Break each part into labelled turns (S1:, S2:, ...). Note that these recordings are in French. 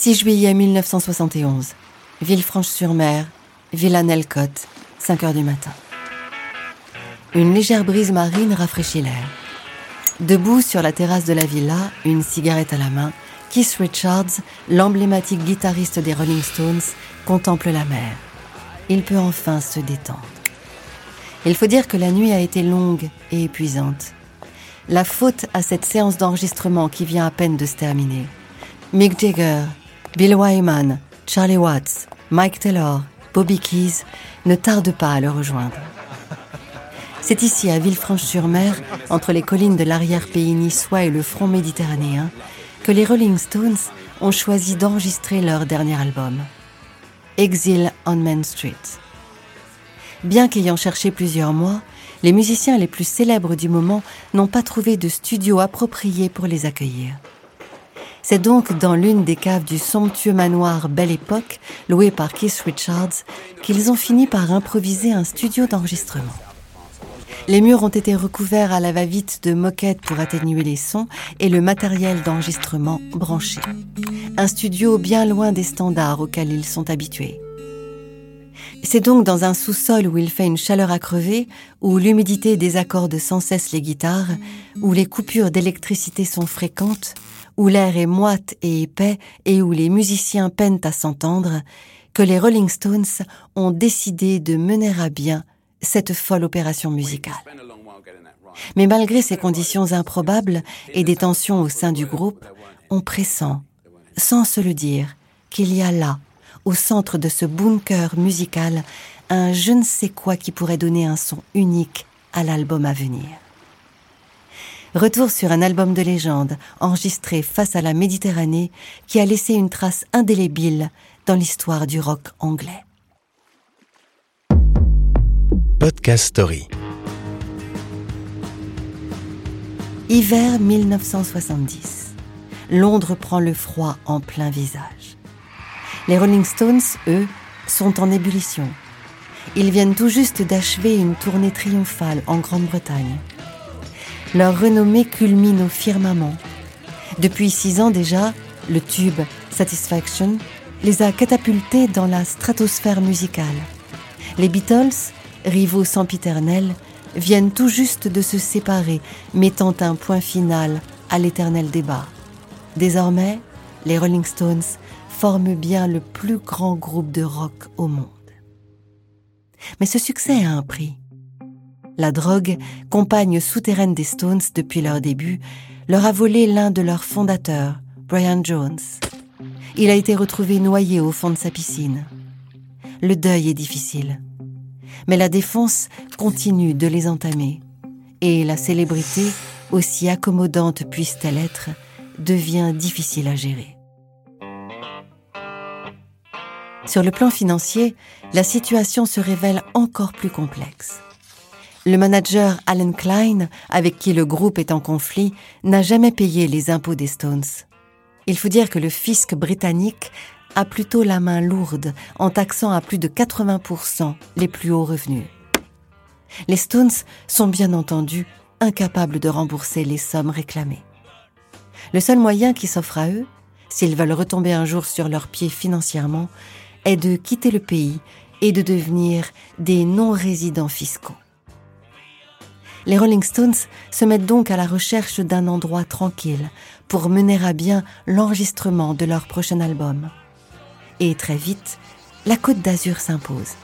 S1: 6 juillet 1971. Villefranche-sur-Mer, Villa Nelcote, 5 heures du matin. Une légère brise marine rafraîchit l'air. Debout sur la terrasse de la villa, une cigarette à la main, Keith Richards, l'emblématique guitariste des Rolling Stones, contemple la mer. Il peut enfin se détendre. Il faut dire que la nuit a été longue et épuisante. La faute à cette séance d'enregistrement qui vient à peine de se terminer. Mick Jagger, Bill Wyman, Charlie Watts, Mike Taylor, Bobby Keys ne tardent pas à le rejoindre. C'est ici, à Villefranche-sur-Mer, entre les collines de l'arrière-pays niçois et le front méditerranéen, que les Rolling Stones ont choisi d'enregistrer leur dernier album, Exile on Main Street. Bien qu'ayant cherché plusieurs mois, les musiciens les plus célèbres du moment n'ont pas trouvé de studio approprié pour les accueillir. C'est donc dans l'une des caves du somptueux manoir Belle Époque, loué par Keith Richards, qu'ils ont fini par improviser un studio d'enregistrement. Les murs ont été recouverts à la va-vite de moquettes pour atténuer les sons et le matériel d'enregistrement branché. Un studio bien loin des standards auxquels ils sont habitués. C'est donc dans un sous-sol où il fait une chaleur à crever, où l'humidité désaccorde sans cesse les guitares, où les coupures d'électricité sont fréquentes, où l'air est moite et épais et où les musiciens peinent à s'entendre, que les Rolling Stones ont décidé de mener à bien cette folle opération musicale. Mais malgré ces conditions improbables et des tensions au sein du groupe, on pressent, sans se le dire, qu'il y a là, au centre de ce bunker musical, un je ne sais quoi qui pourrait donner un son unique à l'album à venir. Retour sur un album de légende enregistré face à la Méditerranée qui a laissé une trace indélébile dans l'histoire du rock anglais.
S2: Podcast Story.
S1: Hiver 1970. Londres prend le froid en plein visage. Les Rolling Stones, eux, sont en ébullition. Ils viennent tout juste d'achever une tournée triomphale en Grande-Bretagne. Leur renommée culmine au firmament. Depuis six ans déjà, le tube Satisfaction les a catapultés dans la stratosphère musicale. Les Beatles rivaux sempiternels, viennent tout juste de se séparer, mettant un point final à l'éternel débat. Désormais, les Rolling Stones forment bien le plus grand groupe de rock au monde. Mais ce succès a un prix. La drogue, compagne souterraine des Stones depuis leur début, leur a volé l'un de leurs fondateurs, Brian Jones. Il a été retrouvé noyé au fond de sa piscine. Le deuil est difficile mais la défense continue de les entamer. Et la célébrité, aussi accommodante puisse-t-elle être, devient difficile à gérer. Sur le plan financier, la situation se révèle encore plus complexe. Le manager Alan Klein, avec qui le groupe est en conflit, n'a jamais payé les impôts des Stones. Il faut dire que le fisc britannique a plutôt la main lourde en taxant à plus de 80% les plus hauts revenus. Les Stones sont bien entendu incapables de rembourser les sommes réclamées. Le seul moyen qui s'offre à eux, s'ils veulent retomber un jour sur leurs pieds financièrement, est de quitter le pays et de devenir des non-résidents fiscaux. Les Rolling Stones se mettent donc à la recherche d'un endroit tranquille pour mener à bien l'enregistrement de leur prochain album. Et très vite, la côte d'Azur s'impose.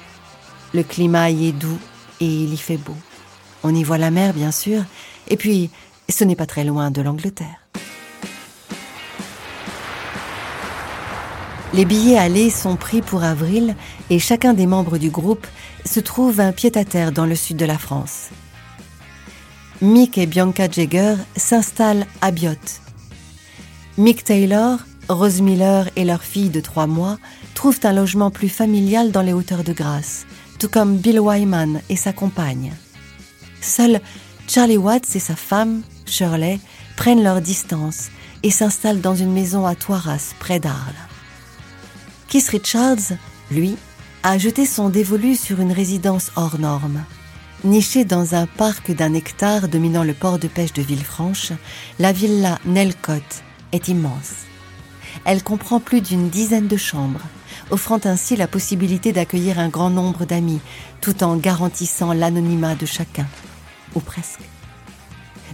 S1: Le climat y est doux et il y fait beau. On y voit la mer, bien sûr, et puis ce n'est pas très loin de l'Angleterre. Les billets allés sont pris pour avril et chacun des membres du groupe se trouve un pied-à-terre dans le sud de la France. Mick et Bianca Jagger s'installent à Biot. Mick Taylor Rose Miller et leur fille de trois mois trouvent un logement plus familial dans les hauteurs de Grasse, tout comme Bill Wyman et sa compagne. Seuls Charlie Watts et sa femme, Shirley, prennent leur distance et s'installent dans une maison à Toiras, près d'Arles. Keith Richards, lui, a jeté son dévolu sur une résidence hors norme. Nichée dans un parc d'un hectare dominant le port de pêche de Villefranche, la villa Nelcote est immense. elle comprend plus d'une dizaine de chambres, offrant ainsi la possibilité d'accueillir un grand nombre d'amis, tout en garantissant l'anonymat de chacun, ou presque.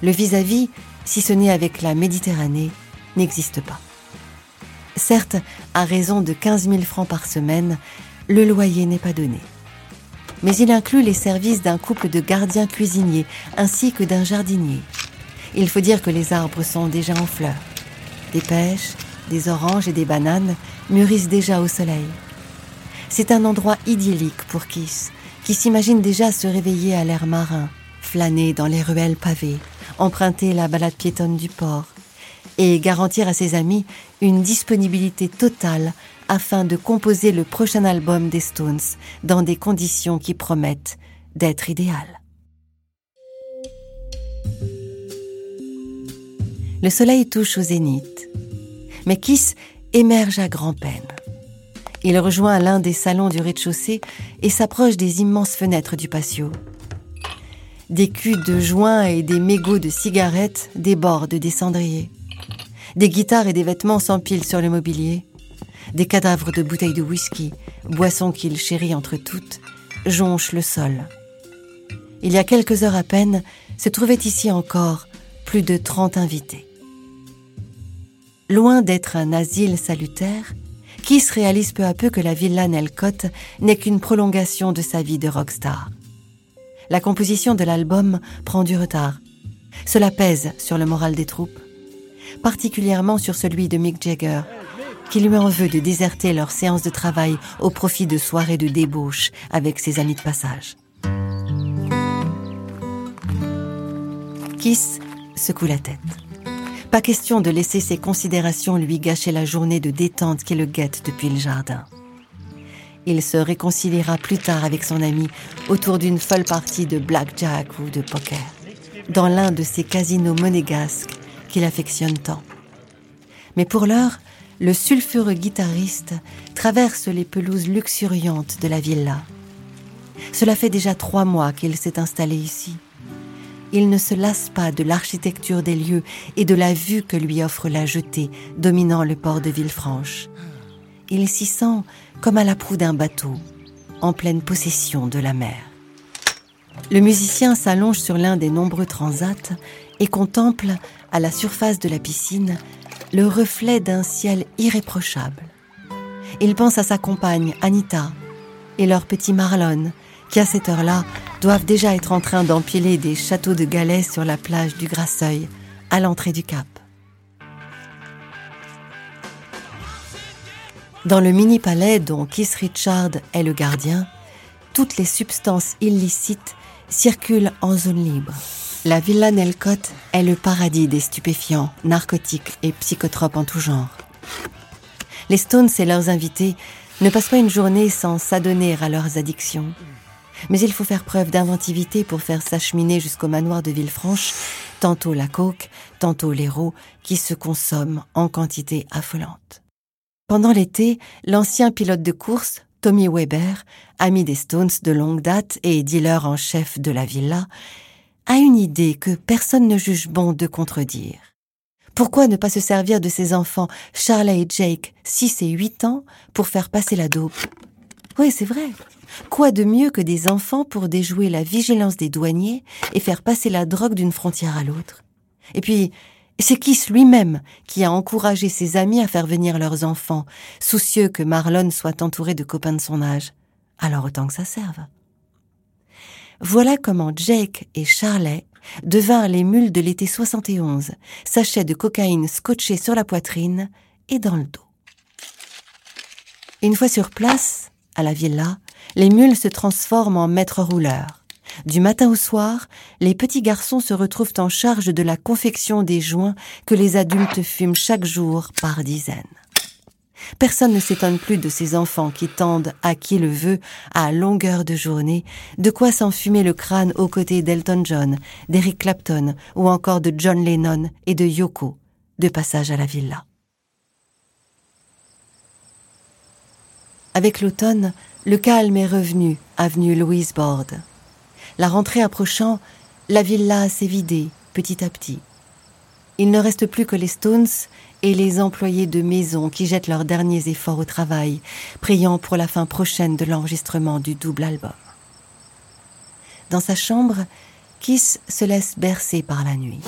S1: Le vis-à-vis, si ce n'est avec la Méditerranée, n'existe pas. Certes, à raison de 15 000 francs par semaine, le loyer n'est pas donné. Mais il inclut les services d'un couple de gardiens cuisiniers ainsi que d'un jardinier. Il faut dire que les arbres sont déjà en fleurs. Des pêches, des oranges et des bananes mûrissent déjà au soleil. C'est un endroit idyllique pour Kiss, qui s'imagine déjà se réveiller à l'air marin, flâner dans les ruelles pavées, emprunter la balade piétonne du port, et garantir à ses amis une disponibilité totale afin de composer le prochain album des Stones dans des conditions qui promettent d'être idéales. Le soleil touche au zénith, mais Kiss émerge à grand-peine. Il rejoint l'un des salons du rez-de-chaussée et s'approche des immenses fenêtres du patio. Des culs de joints et des mégots de cigarettes débordent des cendriers. Des guitares et des vêtements s'empilent sur le mobilier. Des cadavres de bouteilles de whisky, boissons qu'il chérit entre toutes, jonchent le sol. Il y a quelques heures à peine, se trouvaient ici encore plus de 30 invités. Loin d'être un asile salutaire, Kiss réalise peu à peu que la villa Nelcott n'est qu'une prolongation de sa vie de rockstar. La composition de l'album prend du retard. Cela pèse sur le moral des troupes particulièrement sur celui de Mick Jagger, qui lui en veut de déserter leur séance de travail au profit de soirées de débauche avec ses amis de passage. Kiss secoue la tête. Pas question de laisser ses considérations lui gâcher la journée de détente qui le guette depuis le jardin. Il se réconciliera plus tard avec son ami autour d'une folle partie de blackjack ou de poker, dans l'un de ces casinos monégasques qu'il affectionne tant. Mais pour l'heure, le sulfureux guitariste traverse les pelouses luxuriantes de la villa. Cela fait déjà trois mois qu'il s'est installé ici. Il ne se lasse pas de l'architecture des lieux et de la vue que lui offre la jetée dominant le port de Villefranche. Il s'y sent comme à la proue d'un bateau, en pleine possession de la mer. Le musicien s'allonge sur l'un des nombreux transats et contemple, à la surface de la piscine, le reflet d'un ciel irréprochable. Il pense à sa compagne, Anita, et leur petit Marlon, qui à cette heure-là doivent déjà être en train d'empiler des châteaux de galets sur la plage du Grasseuil, à l'entrée du cap. Dans le mini-palais dont Keith Richard est le gardien, toutes les substances illicites circulent en zone libre. La villa Nelcott est le paradis des stupéfiants, narcotiques et psychotropes en tout genre. Les Stones et leurs invités ne passent pas une journée sans s'adonner à leurs addictions. Mais il faut faire preuve d'inventivité pour faire s'acheminer jusqu'au manoir de Villefranche tantôt la coke, tantôt l'héros, qui se consomment en quantité affolante. Pendant l'été, l'ancien pilote de course, Tommy Weber, ami des Stones de longue date et dealer en chef de la villa, a une idée que personne ne juge bon de contredire. Pourquoi ne pas se servir de ses enfants, Charlie et Jake, 6 et 8 ans, pour faire passer la dope? Oui, c'est vrai. Quoi de mieux que des enfants pour déjouer la vigilance des douaniers et faire passer la drogue d'une frontière à l'autre? Et puis, c'est Kiss lui-même qui a encouragé ses amis à faire venir leurs enfants, soucieux que Marlon soit entouré de copains de son âge. Alors autant que ça serve. Voilà comment Jake et Charlet devinrent les mules de l'été 71, sachets de cocaïne scotchés sur la poitrine et dans le dos. Une fois sur place, à la villa, les mules se transforment en maîtres rouleurs. Du matin au soir, les petits garçons se retrouvent en charge de la confection des joints que les adultes fument chaque jour par dizaines. Personne ne s'étonne plus de ces enfants qui tendent, à qui le veut, à longueur de journée, de quoi s'enfumer le crâne aux côtés d'Elton John, d'Eric Clapton ou encore de John Lennon et de Yoko, de passage à la villa. Avec l'automne, le calme est revenu, avenue Louise Bord. La rentrée approchant, la villa s'est vidée petit à petit. Il ne reste plus que les Stones et les employés de maison qui jettent leurs derniers efforts au travail, priant pour la fin prochaine de l'enregistrement du double album. Dans sa chambre, Kiss se laisse bercer par la nuit.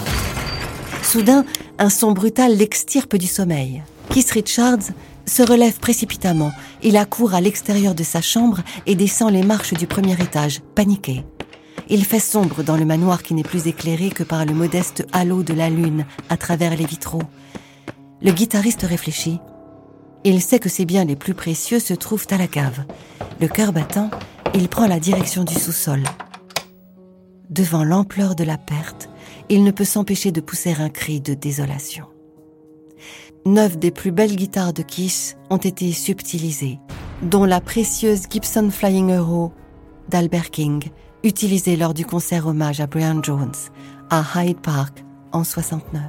S1: Soudain, un son brutal l'extirpe du sommeil. Kiss Richards se relève précipitamment. Il accourt à l'extérieur de sa chambre et descend les marches du premier étage, paniqué. Il fait sombre dans le manoir qui n'est plus éclairé que par le modeste halo de la lune à travers les vitraux. Le guitariste réfléchit. Il sait que ses biens les plus précieux se trouvent à la cave. Le cœur battant, il prend la direction du sous-sol. Devant l'ampleur de la perte, il ne peut s'empêcher de pousser un cri de désolation. Neuf des plus belles guitares de Kiss ont été subtilisées, dont la précieuse Gibson Flying Euro d'Albert King, utilisée lors du concert hommage à Brian Jones à Hyde Park en 69.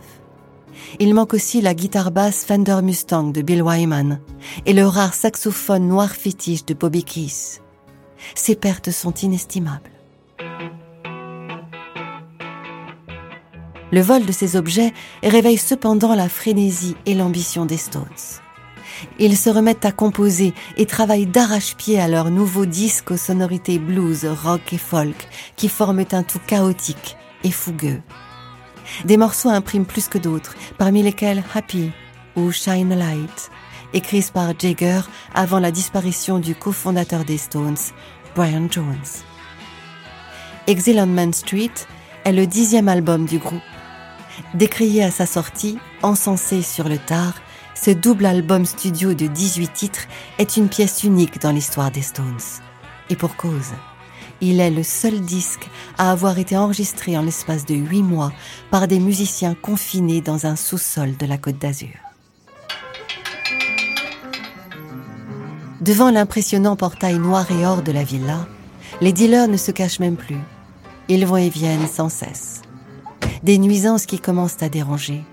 S1: Il manque aussi la guitare basse Fender Mustang de Bill Wyman et le rare saxophone noir fétiche de Bobby Keys. Ces pertes sont inestimables. Le vol de ces objets réveille cependant la frénésie et l'ambition des Stones. Ils se remettent à composer et travaillent d'arrache-pied à leur nouveau disque aux sonorités blues, rock et folk qui forment un tout chaotique et fougueux. Des morceaux impriment plus que d'autres, parmi lesquels Happy ou Shine a Light, écrits par Jagger avant la disparition du cofondateur des Stones, Brian Jones. Exile on Main Street est le dixième album du groupe Décrié à sa sortie, encensé sur le tard, ce double album studio de 18 titres est une pièce unique dans l'histoire des Stones. Et pour cause. Il est le seul disque à avoir été enregistré en l'espace de huit mois par des musiciens confinés dans un sous-sol de la Côte d'Azur. Devant l'impressionnant portail noir et or de la villa, les dealers ne se cachent même plus. Ils vont et viennent sans cesse des nuisances qui commencent à déranger.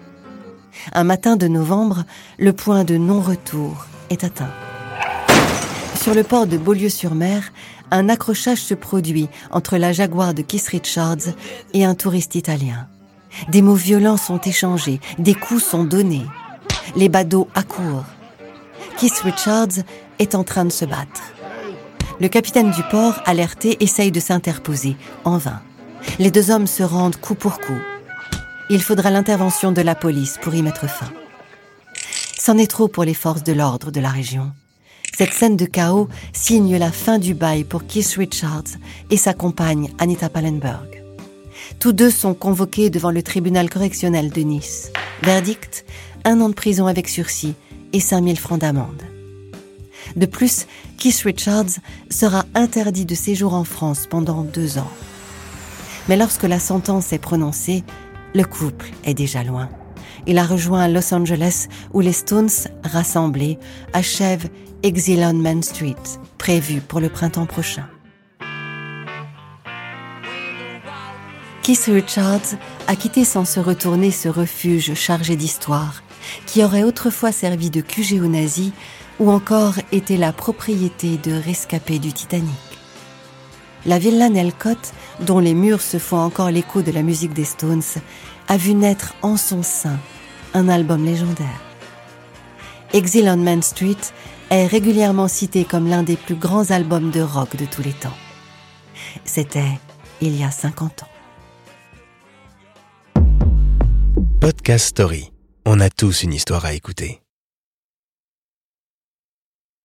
S1: Un matin de novembre, le point de non-retour est atteint. Sur le port de Beaulieu-sur-Mer, un accrochage se produit entre la Jaguar de Keith Richards et un touriste italien. Des mots violents sont échangés, des coups sont donnés. Les badauds accourent. Keith Richards est en train de se battre. Le capitaine du port, alerté, essaye de s'interposer, en vain. Les deux hommes se rendent coup pour coup il faudra l'intervention de la police pour y mettre fin. C'en est trop pour les forces de l'ordre de la région. Cette scène de chaos signe la fin du bail pour Keith Richards et sa compagne Anita Pallenberg. Tous deux sont convoqués devant le tribunal correctionnel de Nice. Verdict, un an de prison avec sursis et 5000 francs d'amende. De plus, Keith Richards sera interdit de séjour en France pendant deux ans. Mais lorsque la sentence est prononcée, le couple est déjà loin. Il a rejoint Los Angeles où les Stones, rassemblés, achèvent Exile on Main Street, prévu pour le printemps prochain. Keith Richards a quitté sans se retourner ce refuge chargé d'histoire, qui aurait autrefois servi de QG aux nazis ou encore été la propriété de rescapés du Titanic. La villa Nelcott, dont les murs se font encore l'écho de la musique des Stones, a vu naître en son sein un album légendaire. Exile on Main Street est régulièrement cité comme l'un des plus grands albums de rock de tous les temps. C'était il y a 50 ans.
S2: Podcast Story. On a tous une histoire à écouter.